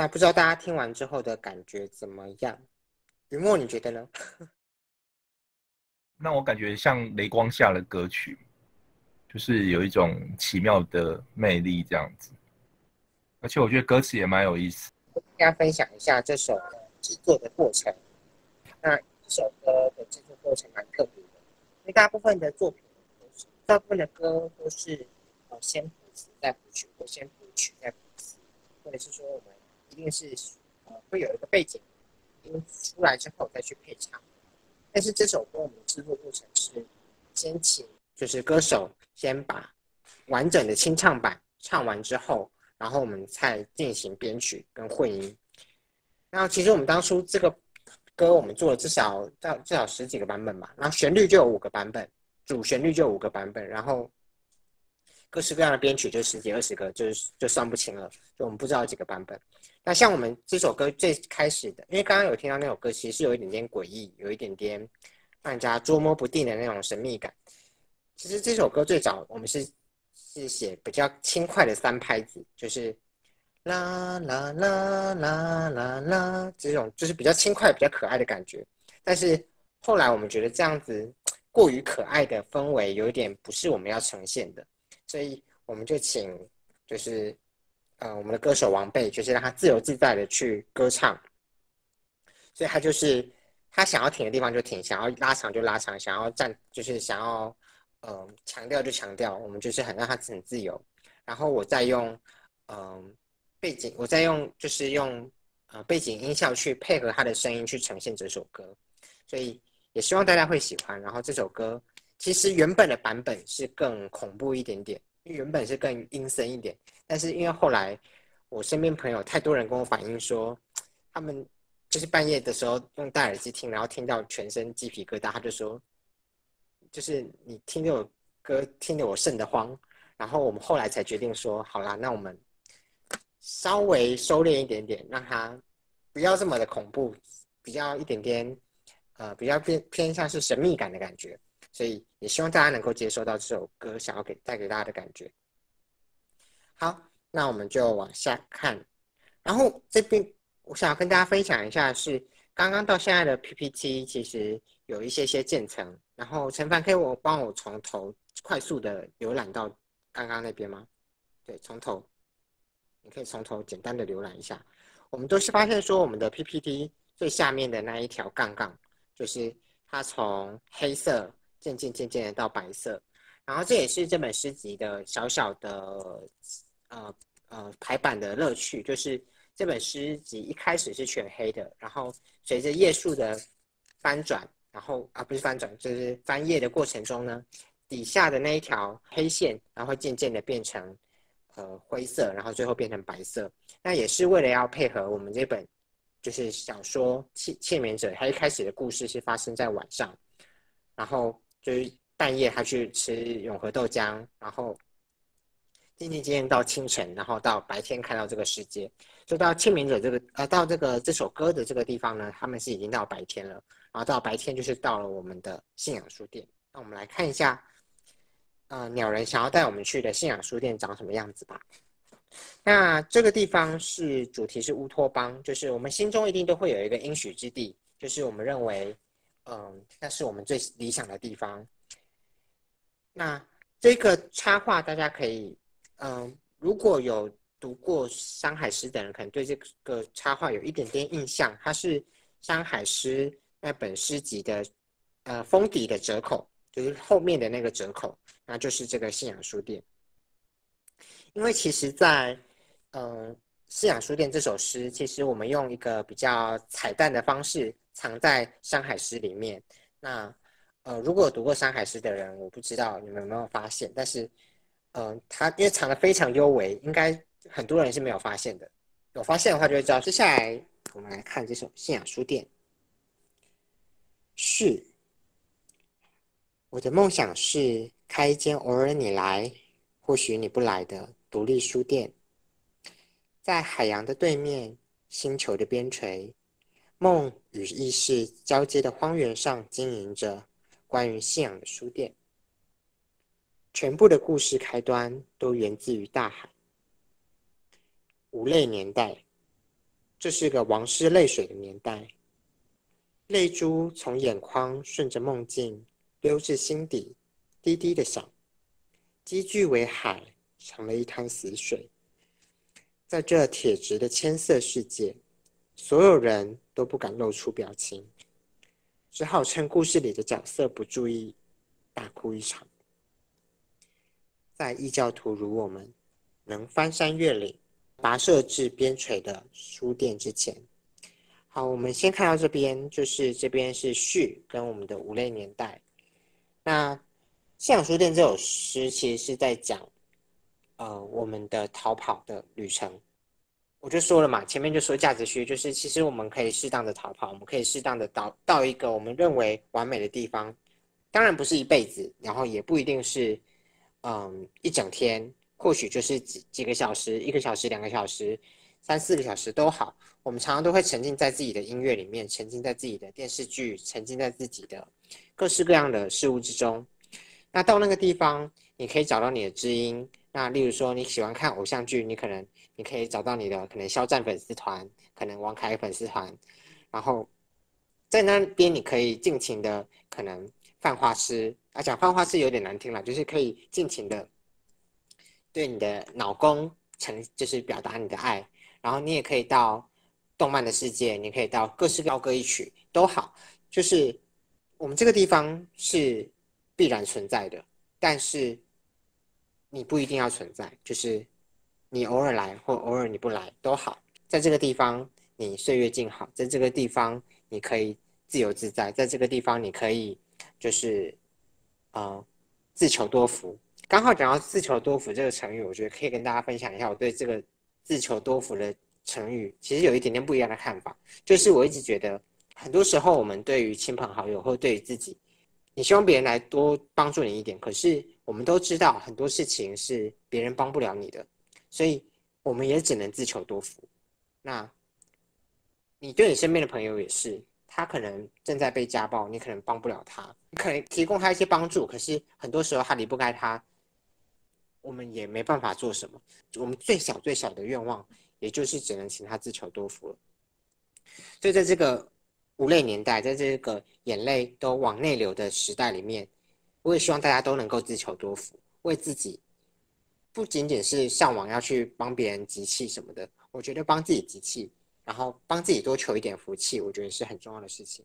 那不知道大家听完之后的感觉怎么样？雨墨，你觉得呢？那我感觉像雷光下的歌曲，就是有一种奇妙的魅力这样子，而且我觉得歌词也蛮有意思。跟大家分享一下这首制作的过程。那这首歌的制作过程蛮特别的，因为大部分的作品都是，大部分的歌都是呃先谱词再谱曲，或先谱曲再谱词，或者是说我们一一定是呃会有一个背景音出来之后再去配唱。但是这首歌我们制作过程是先请就是歌手先把完整的清唱版唱完之后，然后我们再进行编曲跟混音。然后其实我们当初这个。歌我们做了至少到至少十几个版本吧，然后旋律就有五个版本，主旋律就有五个版本，然后各式各样的编曲就十几二十个，就是就算不清了，就我们不知道几个版本。那像我们这首歌最开始的，因为刚刚有听到那首歌，其实是有一点点诡异，有一点点让人家捉摸不定的那种神秘感。其实这首歌最早我们是是写比较轻快的三拍子，就是。啦啦啦啦啦啦，这种就是比较轻快、比较可爱的感觉。但是后来我们觉得这样子过于可爱的氛围有一点不是我们要呈现的，所以我们就请就是呃我们的歌手王贝，就是让他自由自在的去歌唱。所以他就是他想要停的地方就停，想要拉长就拉长，想要站就是想要呃强调就强调，我们就是很让他很自由。然后我再用嗯。背景，我再用，就是用呃背景音效去配合他的声音去呈现这首歌，所以也希望大家会喜欢。然后这首歌其实原本的版本是更恐怖一点点，原本是更阴森一点。但是因为后来我身边朋友太多人跟我反映说，他们就是半夜的时候用戴耳机听，然后听到全身鸡皮疙瘩，他就说，就是你听这首歌听得我瘆得慌。然后我们后来才决定说，好啦，那我们。稍微收敛一点点，让它不要这么的恐怖，比较一点点，呃，比较偏偏向是神秘感的感觉，所以也希望大家能够接收到这首歌想要给带给大家的感觉。好，那我们就往下看，然后这边我想要跟大家分享一下，是刚刚到现在的 PPT 其实有一些些渐层，然后陈凡可以我帮我从头快速的浏览到刚刚那边吗？对，从头。你可以从头简单的浏览一下，我们都是发现说，我们的 PPT 最下面的那一条杠杠，就是它从黑色渐渐渐渐的到白色，然后这也是这本诗集的小小的呃呃排版的乐趣，就是这本诗集一开始是全黑的，然后随着页数的翻转，然后啊不是翻转，就是翻页的过程中呢，底下的那一条黑线，然后渐渐的变成。呃，灰色，然后最后变成白色，那也是为了要配合我们这本就是小说《窃窃眠者》，他一开始的故事是发生在晚上，然后就是半夜他去吃永和豆浆，然后渐渐渐渐到清晨，然后到白天看到这个世界，就到《清明者》这个呃，到这个这首歌的这个地方呢，他们是已经到白天了，然后到白天就是到了我们的信仰书店，那我们来看一下。呃，鸟人想要带我们去的信仰书店长什么样子吧？那这个地方是主题是乌托邦，就是我们心中一定都会有一个应许之地，就是我们认为，嗯，那是我们最理想的地方。那这个插画大家可以，嗯，如果有读过山海诗的人，可能对这个插画有一点点印象，它是山海诗那本诗集的，呃，封底的折扣。就是后面的那个折扣，那就是这个信仰书店。因为其实，在嗯信仰书店这首诗，其实我们用一个比较彩蛋的方式藏在山海诗里面。那呃，如果读过山海诗的人，我不知道你们有没有发现，但是嗯，它因为藏的非常幽微，应该很多人是没有发现的。有发现的话就会知道。接下来我们来看这首信仰书店，是。我的梦想是开一间偶尔你来，或许你不来的独立书店，在海洋的对面，星球的边陲，梦与意识交接的荒原上经营着关于信仰的书店。全部的故事开端都源自于大海。无泪年代，这是个王师泪水的年代，泪珠从眼眶顺着梦境溜至心底，滴滴的响，积聚为海，成了一滩死水。在这铁质的千色世界，所有人都不敢露出表情，只好趁故事里的角色不注意，大哭一场。在异教徒如我们，能翻山越岭。跋涉至边陲的书店之前，好，我们先看到这边，就是这边是序跟我们的五类年代。那信仰书店这首诗其实是在讲，呃，我们的逃跑的旅程。我就说了嘛，前面就说价值区，就是其实我们可以适当的逃跑，我们可以适当的到到一个我们认为完美的地方，当然不是一辈子，然后也不一定是，嗯，一整天。或许就是几几个小时，一个小时、两个小时、三四个小时都好。我们常常都会沉浸在自己的音乐里面，沉浸在自己的电视剧，沉浸在自己的各式各样的事物之中。那到那个地方，你可以找到你的知音。那例如说你喜欢看偶像剧，你可能你可以找到你的可能肖战粉丝团，可能王凯粉丝团。然后在那边你可以尽情的可能泛花痴啊，讲泛花痴有点难听了，就是可以尽情的。对你的脑功成就是表达你的爱，然后你也可以到动漫的世界，你可以到各式高歌一曲都好，就是我们这个地方是必然存在的，但是你不一定要存在，就是你偶尔来或偶尔你不来都好，在这个地方你岁月静好，在这个地方你可以自由自在，在这个地方你可以就是呃自求多福。刚好讲到“自求多福”这个成语，我觉得可以跟大家分享一下我对这个“自求多福”的成语，其实有一点点不一样的看法。就是我一直觉得，很多时候我们对于亲朋好友或对于自己，你希望别人来多帮助你一点，可是我们都知道很多事情是别人帮不了你的，所以我们也只能自求多福。那你对你身边的朋友也是。他可能正在被家暴，你可能帮不了他，你可能提供他一些帮助，可是很多时候他离不开他，我们也没办法做什么。我们最小最小的愿望，也就是只能请他自求多福了。所以在这个无泪年代，在这个眼泪都往内流的时代里面，我也希望大家都能够自求多福，为自己不仅仅是向往要去帮别人集气什么的，我觉得帮自己集气。然后帮自己多求一点福气，我觉得是很重要的事情。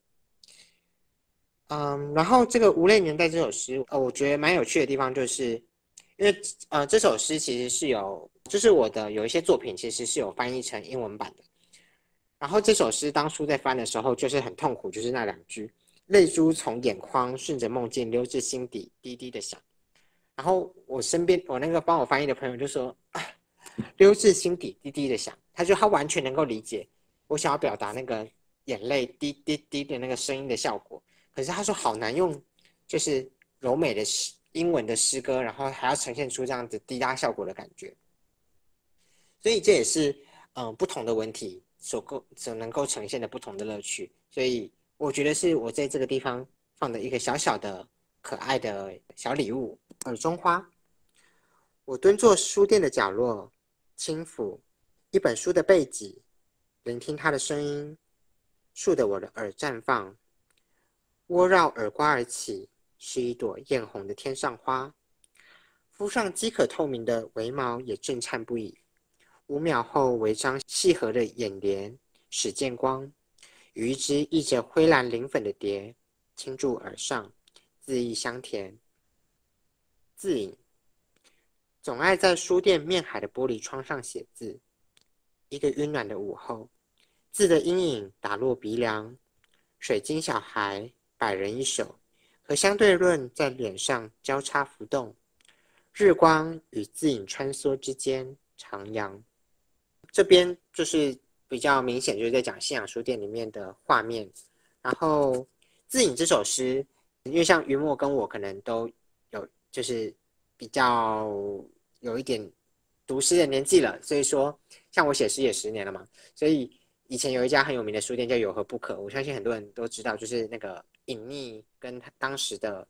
嗯，然后这个《无泪年代》这首诗，呃，我觉得蛮有趣的地方，就是因为呃，这首诗其实是有，就是我的有一些作品其实是有翻译成英文版的。然后这首诗当初在翻的时候，就是很痛苦，就是那两句“泪珠从眼眶顺着梦境溜至心底，滴滴的响”。然后我身边我那个帮我翻译的朋友就说：“溜至心底，滴滴的响。”他就他完全能够理解。我想要表达那个眼泪滴滴滴的那个声音的效果，可是他说好难用，就是柔美的诗英文的诗歌，然后还要呈现出这样子滴答效果的感觉，所以这也是嗯不同的文体所构所能够呈现的不同的乐趣，所以我觉得是我在这个地方放的一个小小的可爱的小礼物耳中花。我蹲坐书店的角落，轻抚一本书的背脊。聆听它的声音，竖得我的耳绽放，窝绕耳瓜而起，是一朵艳红的天上花。肤上饥渴透明的眉毛也震颤不已。五秒后，微张细合的眼帘始见光，与一只溢着灰蓝磷粉的蝶倾注而上，恣意香甜。字影，总爱在书店面海的玻璃窗上写字。一个温暖的午后。字的阴影打落鼻梁，水晶小孩百人一首，和相对论在脸上交叉浮动，日光与字影穿梭之间徜徉。这边就是比较明显，就是在讲信仰书店里面的画面。然后自影这首诗，因为像云墨跟我可能都有，就是比较有一点读诗的年纪了，所以说像我写诗也十年了嘛，所以。以前有一家很有名的书店叫有何不可，我相信很多人都知道，就是那个隐匿跟当时的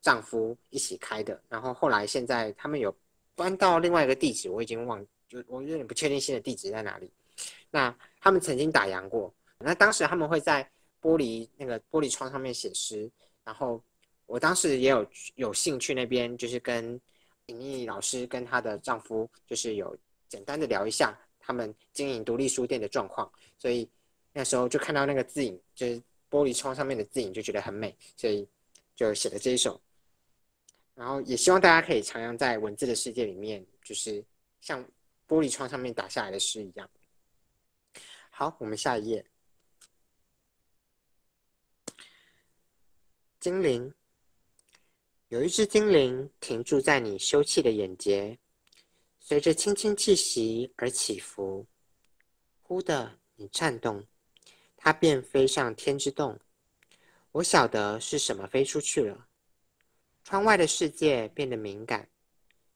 丈夫一起开的。然后后来现在他们有搬到另外一个地址，我已经忘，就我有点不确定新的地址在哪里。那他。们曾经打烊过。那当时他们会在玻璃那个玻璃窗上面写诗，然后我当时也有有兴趣那边，就是跟尹毅老师跟她的丈夫，就是有简单的聊一下他们经营独立书店的状况，所以那时候就看到那个字影，就是玻璃窗上面的字影，就觉得很美，所以就写了这一首。然后也希望大家可以徜徉在文字的世界里面，就是像玻璃窗上面打下来的诗一样。好，我们下一页。精灵，有一只精灵停驻在你休憩的眼睫，随着轻轻气息而起伏。忽的，你颤动，它便飞上天之洞。我晓得是什么飞出去了。窗外的世界变得敏感，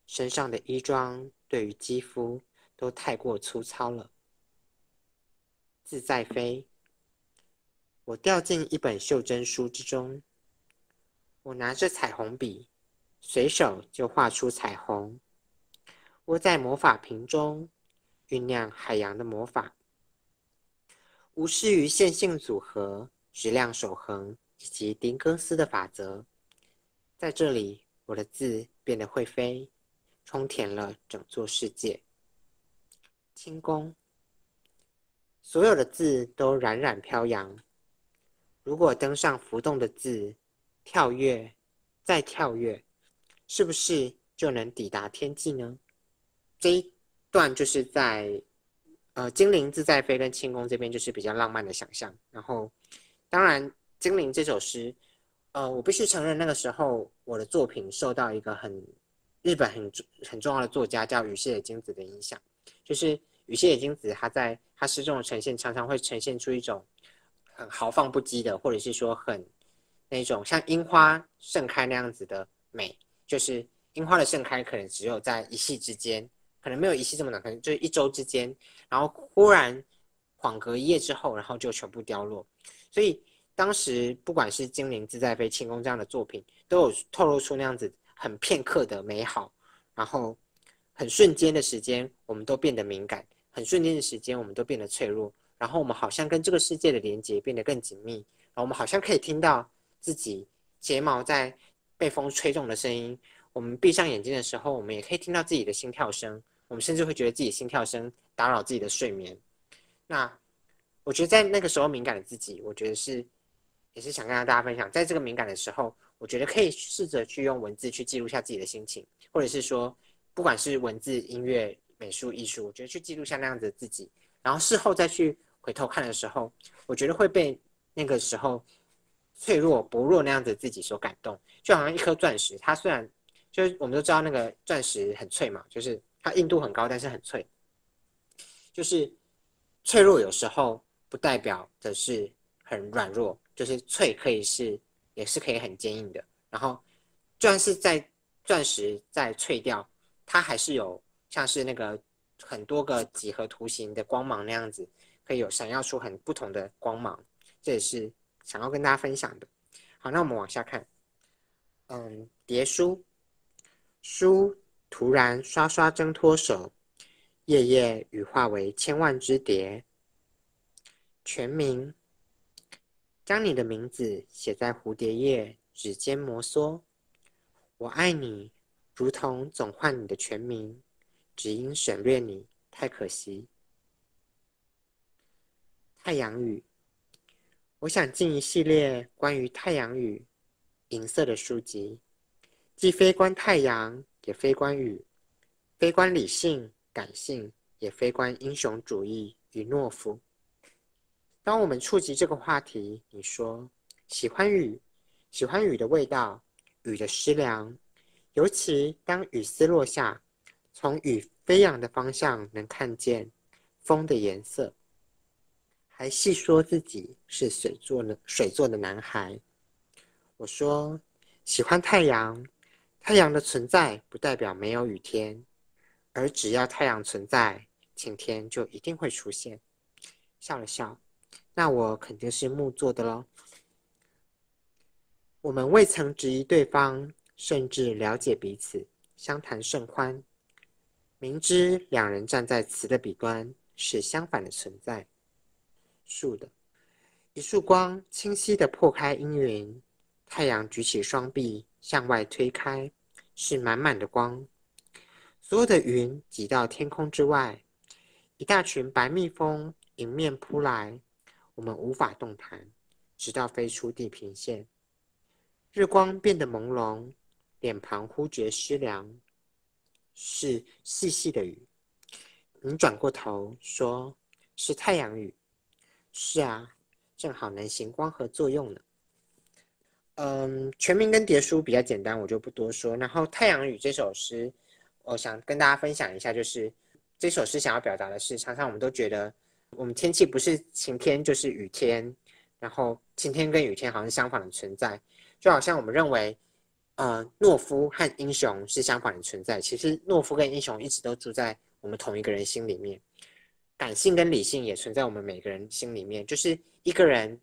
身上的衣装对于肌肤都太过粗糙了。自在飞，我掉进一本袖珍书之中。我拿着彩虹笔，随手就画出彩虹。窝在魔法瓶中，酝酿海洋的魔法。无视于线性组合、质量守恒以及丁更斯的法则。在这里，我的字变得会飞，充填了整座世界。轻功，所有的字都冉冉飘扬。如果登上浮动的字，跳跃，再跳跃，是不是就能抵达天际呢？这一段就是在呃精灵自在飞跟轻功这边就是比较浪漫的想象。然后，当然精灵这首诗。呃，我必须承认，那个时候我的作品受到一个很日本很很重要的作家叫羽蟹野金子的影响。就是有些野金子，它在他诗中的呈现，常常会呈现出一种很豪放不羁的，或者是说很那种像樱花盛开那样子的美。就是樱花的盛开，可能只有在一夕之间，可能没有一夕这么短，可能就是一周之间，然后忽然恍隔一夜之后，然后就全部凋落。所以。当时不管是《精灵自在飞》《轻功》这样的作品，都有透露出那样子很片刻的美好，然后很瞬间的时间，我们都变得敏感；很瞬间的时间，我们都变得脆弱。然后我们好像跟这个世界的连接变得更紧密，然后我们好像可以听到自己睫毛在被风吹动的声音。我们闭上眼睛的时候，我们也可以听到自己的心跳声。我们甚至会觉得自己心跳声打扰自己的睡眠。那我觉得在那个时候敏感的自己，我觉得是。也是想跟大家分享，在这个敏感的时候，我觉得可以试着去用文字去记录下自己的心情，或者是说，不管是文字、音乐、美术、艺术，我觉得去记录下那样子的自己，然后事后再去回头看的时候，我觉得会被那个时候脆弱、薄弱那样子的自己所感动。就好像一颗钻石，它虽然就是我们都知道那个钻石很脆嘛，就是它硬度很高，但是很脆。就是脆弱有时候不代表的是很软弱。就是脆可以是，也是可以很坚硬的。然后，就算是在钻石在脆掉，它还是有像是那个很多个几何图形的光芒那样子，可以有闪耀出很不同的光芒。这也是想要跟大家分享的。好，那我们往下看。嗯，叠书，书突然刷刷挣脱手，页页羽化为千万只蝶。全名。将你的名字写在蝴蝶页，指尖摩挲。我爱你，如同总唤你的全名，只因省略你太可惜。太阳雨，我想进一系列关于太阳雨、银色的书籍，既非关太阳，也非关雨，非关理性、感性，也非关英雄主义与懦夫。当我们触及这个话题，你说喜欢雨，喜欢雨的味道，雨的湿凉，尤其当雨丝落下，从雨飞扬的方向能看见风的颜色，还细说自己是水做的水做的男孩。我说喜欢太阳，太阳的存在不代表没有雨天，而只要太阳存在，晴天就一定会出现。笑了笑。那我肯定是木做的喽。我们未曾质疑对方，甚至了解彼此，相谈甚欢。明知两人站在词的彼端是相反的存在，树的。一束光清晰的破开阴云，太阳举起双臂向外推开，是满满的光。所有的云挤到天空之外，一大群白蜜蜂迎面扑来，我们无法动弹，直到飞出地平线。日光变得朦胧，脸庞忽觉湿凉，是细细的雨。你转过头说：“是太阳雨。”是啊，正好能行光合作用呢。嗯，全名跟蝶书比较简单，我就不多说。然后《太阳雨》这首诗，我想跟大家分享一下，就是这首诗想要表达的是，常常我们都觉得，我们天气不是晴天就是雨天，然后晴天跟雨天好像相反的存在，就好像我们认为，呃，懦夫和英雄是相反的存在，其实懦夫跟英雄一直都住在。我们同一个人心里面，感性跟理性也存在我们每个人心里面。就是一个人，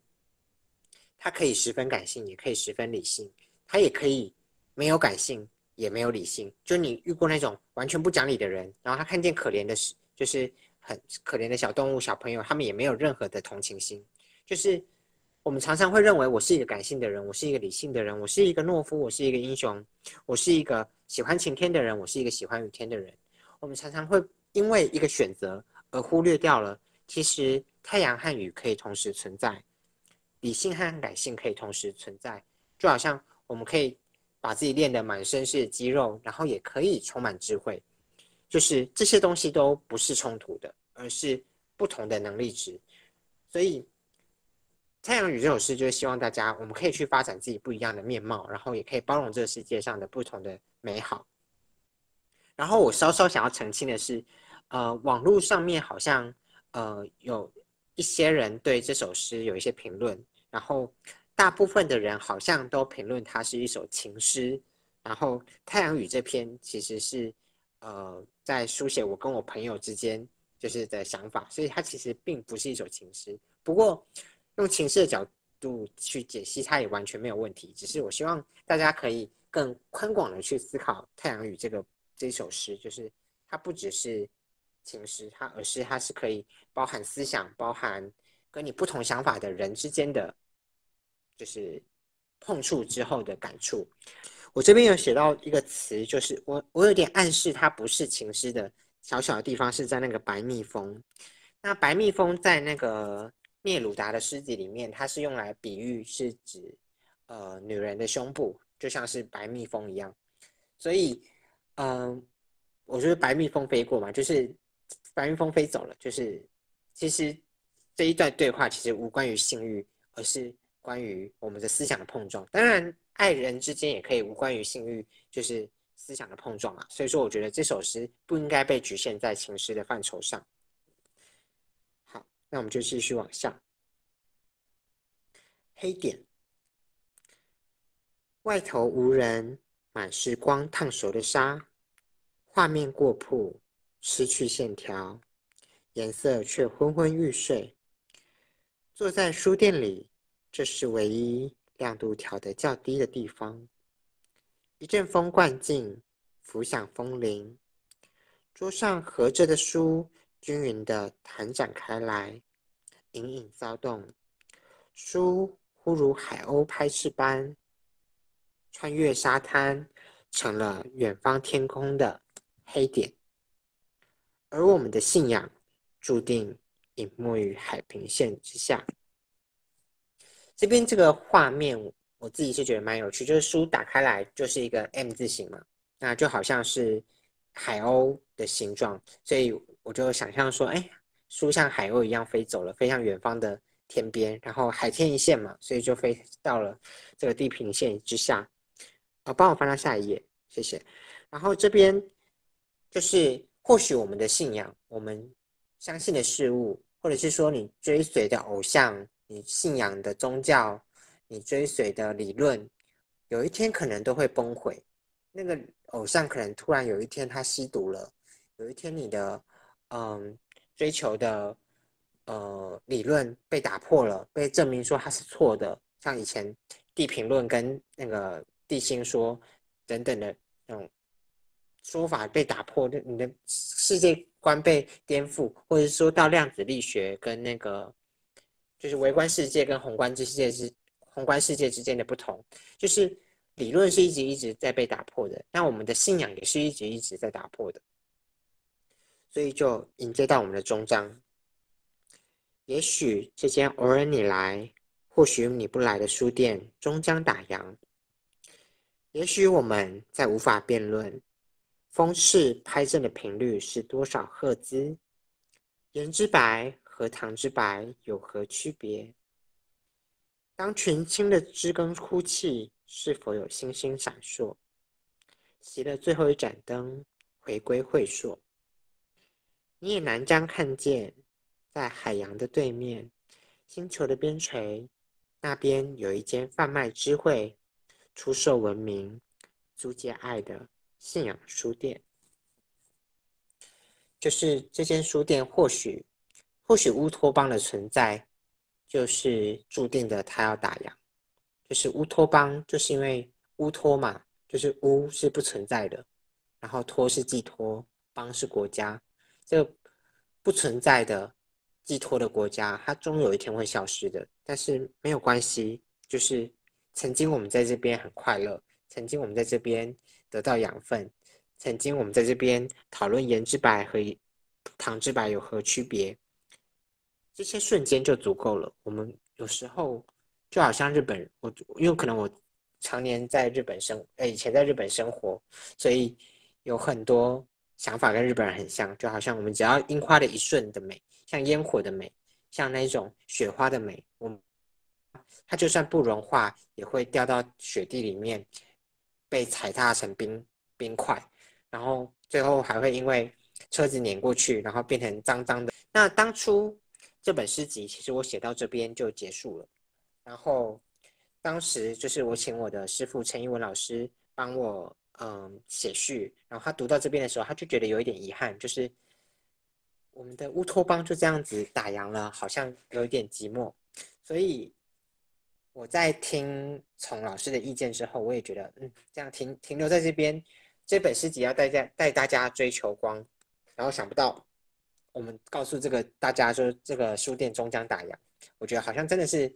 他可以十分感性，也可以十分理性，他也可以没有感性，也没有理性。就你遇过那种完全不讲理的人，然后他看见可怜的，就是很可怜的小动物、小朋友，他们也没有任何的同情心。就是我们常常会认为，我是一个感性的人，我是一个理性的人，我是一个懦夫，我是一个英雄，我是一个喜欢晴天的人，我是一个喜欢雨天的人。我们常常会因为一个选择而忽略掉了，其实太阳和雨可以同时存在，理性和感性可以同时存在。就好像我们可以把自己练得满身是肌肉，然后也可以充满智慧，就是这些东西都不是冲突的，而是不同的能力值。所以，《太阳雨》这首诗就是希望大家，我们可以去发展自己不一样的面貌，然后也可以包容这个世界上的不同的美好。然后我稍稍想要澄清的是，呃，网络上面好像呃有一些人对这首诗有一些评论，然后大部分的人好像都评论它是一首情诗。然后《太阳雨》这篇其实是呃在书写我跟我朋友之间就是的想法，所以它其实并不是一首情诗。不过用情诗的角度去解析它也完全没有问题，只是我希望大家可以更宽广的去思考《太阳雨》这个。这首诗就是它不只是情诗，它而是它是可以包含思想、包含跟你不同想法的人之间的，就是碰触之后的感触。我这边有写到一个词，就是我我有点暗示它不是情诗的小小的地方是在那个白蜜蜂。那白蜜蜂在那个聂鲁达的诗集里面，它是用来比喻是指呃女人的胸部，就像是白蜜蜂一样，所以。嗯，我觉得白蜜蜂飞过嘛，就是白蜜蜂飞走了，就是其实这一段对话其实无关于性欲，而是关于我们的思想的碰撞。当然，爱人之间也可以无关于性欲，就是思想的碰撞啊。所以说，我觉得这首诗不应该被局限在情诗的范畴上。那我们就继续往下。黑点，外头无人，满是光烫熟的沙。画面过曝，失去线条，颜色却昏昏欲睡。坐在书店里，这是唯一亮度调得较低的地方。一阵风灌进，浮响风铃。桌上合着的书均匀地弹展开来，隐隐骚动。书忽如海鸥拍翅般，穿越沙滩，成了远方天空的。黑点，而我们的信仰注定隐没于海平线之下。这边这个画面，我自己是觉得蛮有趣，就是书打开来就是一个 M 字形嘛，那就好像是海鸥的形状，所以我就想象说，哎，书像海鸥一样飞走了，飞向远方的天边，然后海天一线嘛，所以就飞到了这个地平线之下。啊，帮我翻到下一页，谢谢。然后这边。就是或许我们的信仰，我们相信的事物，或者是说你追随的偶像，你信仰的宗教，你追随的理论，有一天可能都会崩毁。那个偶像可能突然有一天他吸毒了，有一天你的嗯追求的呃理论被打破了，被证明说它是错的，像以前地平论跟那个地心说等等的那种。说法被打破，你的世界观被颠覆，或者说到量子力学跟那个就是微观世界跟宏观世界之宏观世界之间的不同，就是理论是一直一直在被打破的，那我们的信仰也是一直一直在打破的，所以就迎接到我们的终章。也许这间偶尔你来，或许你不来的书店终将打烊。也许我们再无法辩论，风势拍震的频率是多少赫兹？言之白和糖之白有何区别？当群青的枝根哭泣，是否有星星闪烁？熄了最后一盏灯，回归会所，你也难将看见。在海洋的对面，星球的边陲，那边有一间贩卖智慧、出售文明、租借爱的信仰书店。就是这间书店，或许，或许乌托邦的存在，就是注定的，它要打烊。就是乌托邦，就是因为乌托嘛，就是乌是不存在的，然后托是寄托，邦是国家，这不存在的。寄托的国家，它终有一天会消失的。但是没有关系，就是曾经我们在这边很快乐，曾经我们在这边得到养分，曾经我们在这边讨论盐之白和糖之白有何区别，这些瞬间就足够了。我们有时候就好像日本，我因为可能我常年在日本生，呃，以前在日本生活，所以有很多想法跟日本人很像，就好像我们只要樱花的一瞬的美。像烟火的美，像那种雪花的美，我它就算不融化，也会掉到雪地里面，被踩踏成冰冰块，然后最后还会因为车子碾过去，然后变成脏脏的。那当初这本诗集其实我写到这边就结束了，然后当时就是我请我的师傅陈一文老师帮我嗯写序，然后他读到这边的时候，他就觉得有一点遗憾，就是。我们的乌托邦就这样子打烊了，好像有一点寂寞。所以我在听从老师的意见之后，我也觉得，嗯，这样停停留在这边，这本诗集要带家带大家追求光，然后想不到我们告诉这个大家说这个书店终将打烊，我觉得好像真的是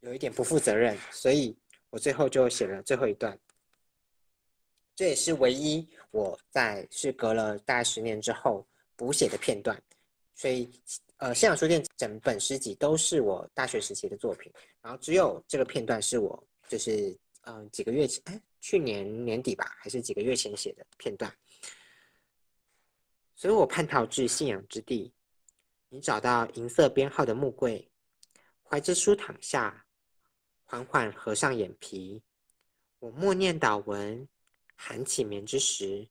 有一点不负责任，所以我最后就写了最后一段。这也是唯一我在是隔了大概十年之后。补写的片段，所以呃，信仰书店整本诗集都是我大学时期的作品，然后只有这个片段是我就是嗯几个月前，哎，去年年底吧，还是几个月前写的片段。所以我叛逃至信仰之地，你找到银色编号的木柜，怀着书躺下，缓缓合上眼皮，我默念祷文，含起眠之时。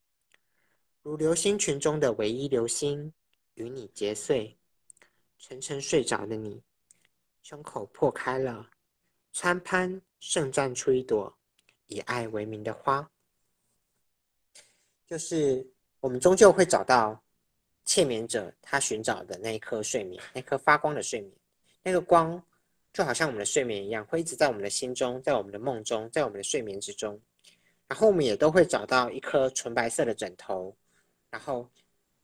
如流星群中的唯一流星，与你结碎，沉沉睡着的你，胸口破开了，参攀盛绽出一朵以爱为名的花。就是我们终究会找到切眠者他寻找的那一颗睡眠，那颗发光的睡眠，那个光就好像我们的睡眠一样，会一直在我们的心中，在我们的梦中，在我们的睡眠之中。然后我们也都会找到一颗纯白色的枕头。然后，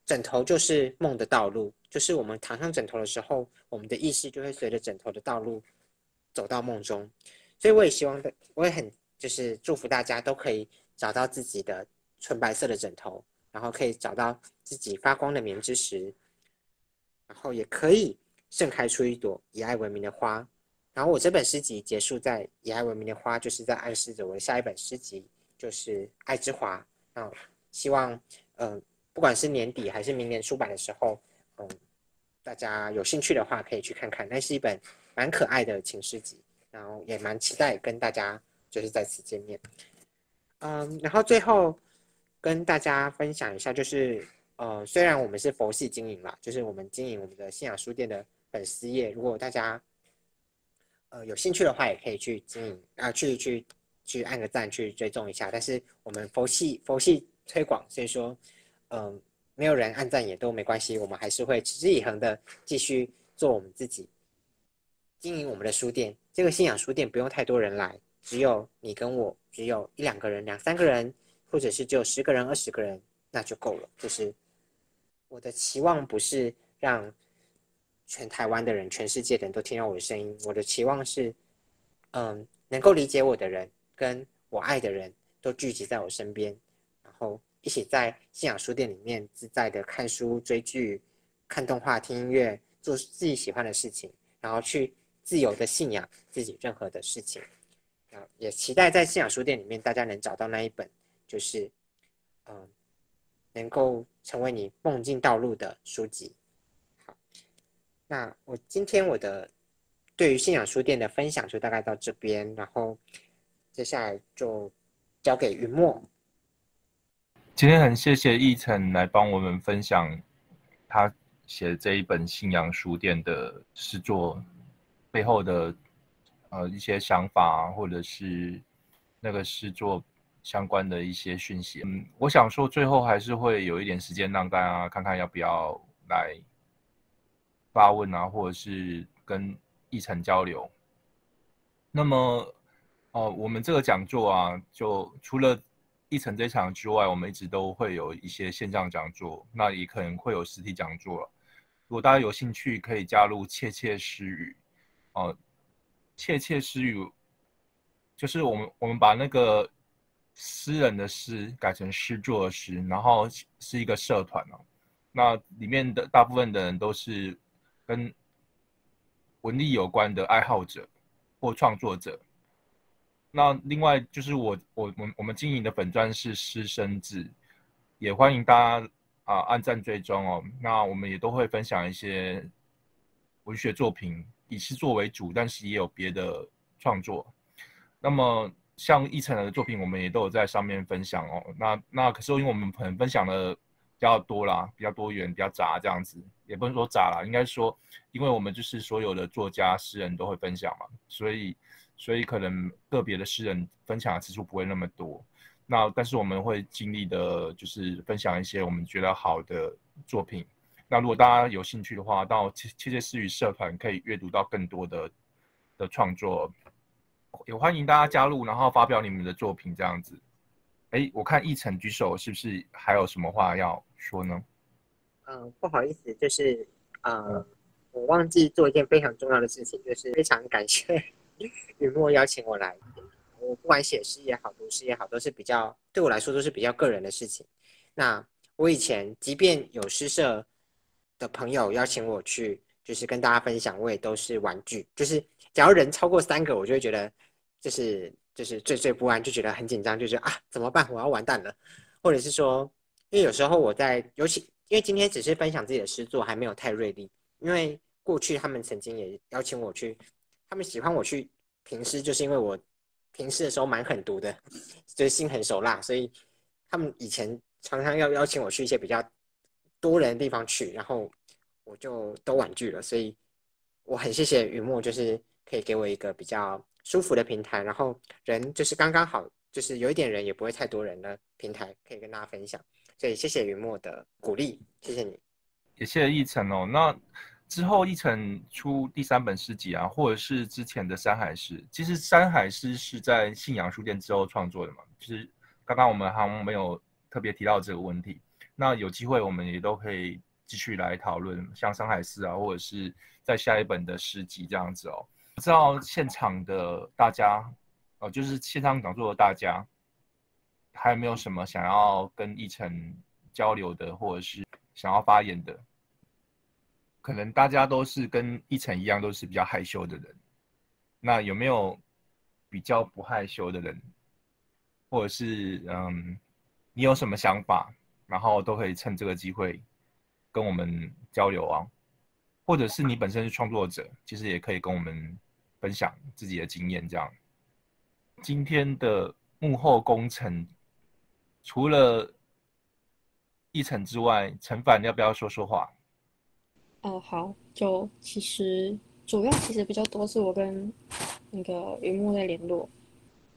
枕头就是梦的道路，就是我们躺上枕头的时候，我们的意识就会随着枕头的道路走到梦中。所以我也希望的，我也很就是祝福大家都可以找到自己的纯白色的枕头，然后可以找到自己发光的棉之时，然后也可以盛开出一朵以爱为名的花。然后我这本诗集结束在以爱为名的花，就是在暗示着我的下一本诗集就是爱之华。那希望，嗯。不管是年底还是明年出版的时候，嗯，大家有兴趣的话可以去看看。那是一本蛮可爱的情诗集，然后也蛮期待跟大家就是再次见面。嗯，然后最后跟大家分享一下，就是呃，虽然我们是佛系经营啦，就是我们经营我们的信仰书店的粉丝页，如果大家呃有兴趣的话，也可以去经营啊，去去去按个赞，去追踪一下。但是我们佛系佛系推广，所以说。嗯，没有人按赞也都没关系，我们还是会持之以恒的继续做我们自己，经营我们的书店。这个信仰书店不用太多人来，只有你跟我，只有一两个人、两三个人，或者是只有十个人、二十个人，那就够了。就是我的期望不是让全台湾的人、全世界的人都听到我的声音。我的期望是，嗯，能够理解我的人跟我爱的人都聚集在我身边，然后一起在信仰书店里面自在的看书、追剧、看动画、听音乐，做自己喜欢的事情，然后去自由的信仰自己任何的事情。啊，也期待在信仰书店里面大家能找到那一本，就是，嗯。能够成为你梦境道路的书籍。好，那我今天我的对于信仰书店的分享就大概到这边，然后接下来就交给云墨。今天很谢谢奕晨来帮我们分享他写这一本信仰书店的诗作背后的呃一些想法，或者是那个诗作。相关的一些讯息，嗯，我想说最后还是会有一点时间让大家看看要不要来发问啊，或者是跟议程交流。那么，哦，我们这个讲座啊，就除了一层这场之外，我们一直都会有一些线上讲座，那也可能会有实体讲座。如果大家有兴趣，可以加入窃窃私语，哦，窃窃私语就是我们我们把那个。诗人的诗改成诗作的诗，然后是一个社团哦。那里面的大部分的人都是跟文艺有关的爱好者或创作者。那另外就是我我我我们经营的粉钻是师生制，也欢迎大家啊按赞追踪哦。那我们也都会分享一些文学作品，以诗作为主，但是也有别的创作。那么。像易成的作品，我们也都有在上面分享哦。那那可是因为我们可能分享的比较多啦，比较多元，比较杂这样子，也不能说杂啦，应该说，因为我们就是所有的作家、诗人都会分享嘛，所以所以可能个别的诗人分享的次数不会那么多。那但是我们会尽力的，就是分享一些我们觉得好的作品。那如果大家有兴趣的话，到切切切诗语社团可以阅读到更多的的创作。也欢迎大家加入，然后发表你们的作品这样子。哎，我看一晨举手，是不是还有什么话要说呢？嗯，不好意思，就是呃，我忘记做一件非常重要的事情，就是非常感谢雨墨邀请我来。我不管写诗也好，读诗也好，都是比较对我来说都是比较个人的事情。那我以前即便有诗社的朋友邀请我去，就是跟大家分享，我也都是玩具，就是假如人超过三个，我就会觉得。就是就是惴惴不安，就觉得很紧张，就是啊怎么办？我要完蛋了，或者是说，因为有时候我在，尤其因为今天只是分享自己的诗作，还没有太锐利。因为过去他们曾经也邀请我去，他们喜欢我去评诗，就是因为我评诗的时候蛮狠毒的，就是心狠手辣，所以他们以前常常要邀请我去一些比较多人的地方去，然后我就都婉拒了。所以我很谢谢雨墨，就是可以给我一个比较。舒服的平台，然后人就是刚刚好，就是有一点人也不会太多人的平台，可以跟大家分享。所以谢谢雨墨的鼓励，谢谢你，也谢谢奕晨哦。那之后奕晨出第三本诗集啊，或者是之前的山海诗，其实山海诗是在信阳书店之后创作的嘛。其实刚刚我们还没有特别提到这个问题，那有机会我们也都可以继续来讨论，像山海诗啊，或者是在下一本的诗集这样子哦。不知道现场的大家，哦，就是线上讲座的大家，还有没有什么想要跟奕晨交流的，或者是想要发言的？可能大家都是跟奕晨一样，都是比较害羞的人。那有没有比较不害羞的人，或者是嗯，你有什么想法，然后都可以趁这个机会跟我们交流啊？或者是你本身是创作者，其实也可以跟我们。分享自己的经验，这样。今天的幕后工程，除了一成之外，陈凡要不要说说话？哦，好，就其实主要其实比较多是我跟那个云木在联络，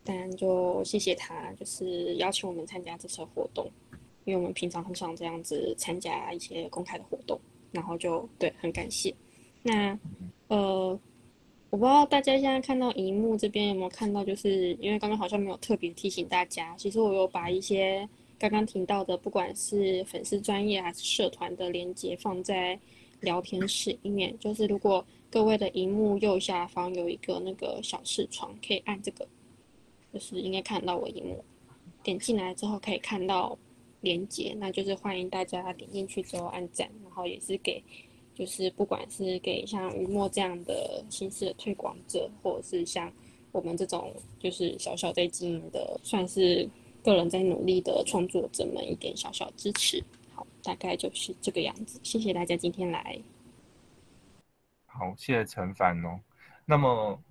但就谢谢他，就是邀请我们参加这次活动，因为我们平常很少这样子参加一些公开的活动，然后就对，很感谢。那呃。我不知道大家现在看到荧幕这边有没有看到，就是因为刚刚好像没有特别提醒大家，其实我有把一些刚刚提到的，不管是粉丝专业还是社团的链接放在聊天室里面，就是如果各位的荧幕右下方有一个那个小视窗，可以按这个，就是应该看到我荧幕，点进来之后可以看到连接，那就是欢迎大家点进去之后按赞，然后也是给，就是不管是给像雨墨这样的形式的推广者，或者是像我们这种就是小小在经营的，算是个人在努力的创作者们一点小小支持。大概就是这个样子。谢谢大家今天来。好，谢谢陈凡哦。那么，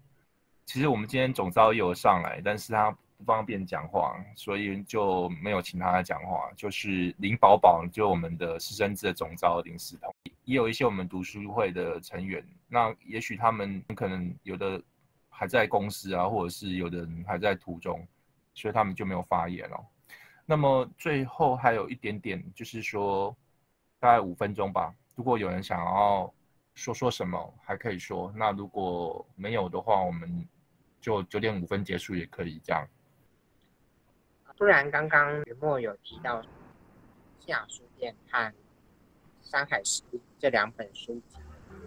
其实我们今天总招也有上来，但是他不方便讲话，所以就没有请他讲话。就是林宝宝，就我们的师生制的总招林思彤，也有一些我们读书会的成员。那也许他们可能有的还在公司啊，或者是有的人还在途中，所以他们就没有发言哦。那么最后还有一点点，就是说大概五分钟吧。如果有人想要说说什么，还可以说。那如果没有的话，我们就九点五分结束也可以这样。不然刚刚雨墨有提到信仰书店和山海诗这两本书籍，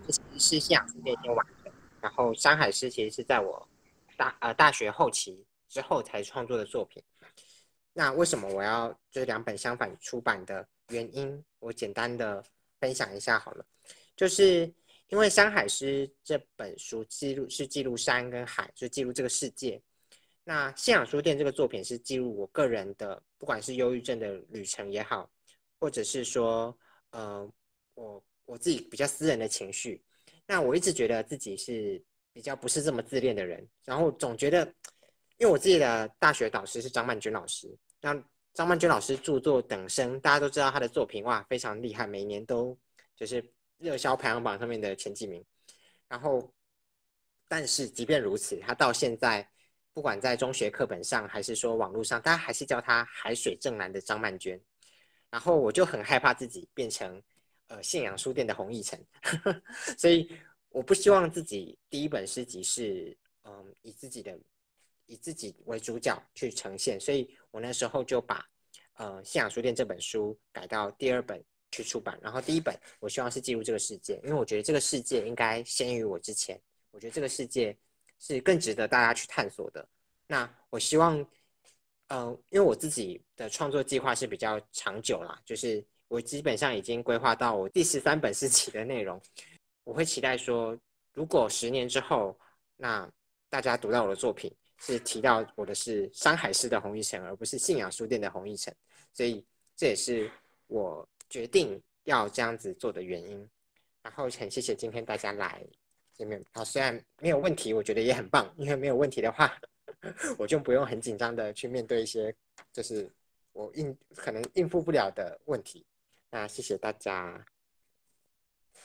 这其实是信仰书店先完成，然后山海诗其实是在我大呃大学后期之后才创作的作品。那为什么我要这两本相反出版的原因？我简单的分享一下好了，就是因为《山海诗》这本书记录是记录山跟海，就记录这个世界。那信仰书店这个作品是记录我个人的，不管是忧郁症的旅程也好，或者是说，呃，我我自己比较私人的情绪。那我一直觉得自己是比较不是这么自恋的人，然后总觉得，因为我自己的大学导师是张曼君老师。那张曼娟老师著作《等身》，大家都知道她的作品哇，非常厉害，每年都就是热销排行榜上面的前几名。然后，但是即便如此，她到现在不管在中学课本上，还是说网络上，大家还是叫他“海水正蓝”的张曼娟。然后我就很害怕自己变成呃信仰书店的洪义成，所以我不希望自己第一本诗集是嗯以自己的。以自己为主角去呈现，所以我那时候就把呃《信仰书店》这本书改到第二本去出版，然后第一本我希望是记录这个世界，因为我觉得这个世界应该先于我之前，我觉得这个世界是更值得大家去探索的。那我希望，呃，因为我自己的创作计划是比较长久啦，就是我基本上已经规划到我第十三本诗集的内容，我会期待说，如果十年之后，那大家读到我的作品。是提到我的是山海市的洪一成，而不是信仰书店的洪一成，所以这也是我决定要这样子做的原因。然后很谢谢今天大家来见面，啊，虽然没有问题，我觉得也很棒，因为没有问题的话，我就不用很紧张的去面对一些就是我应可能应付不了的问题。那谢谢大家。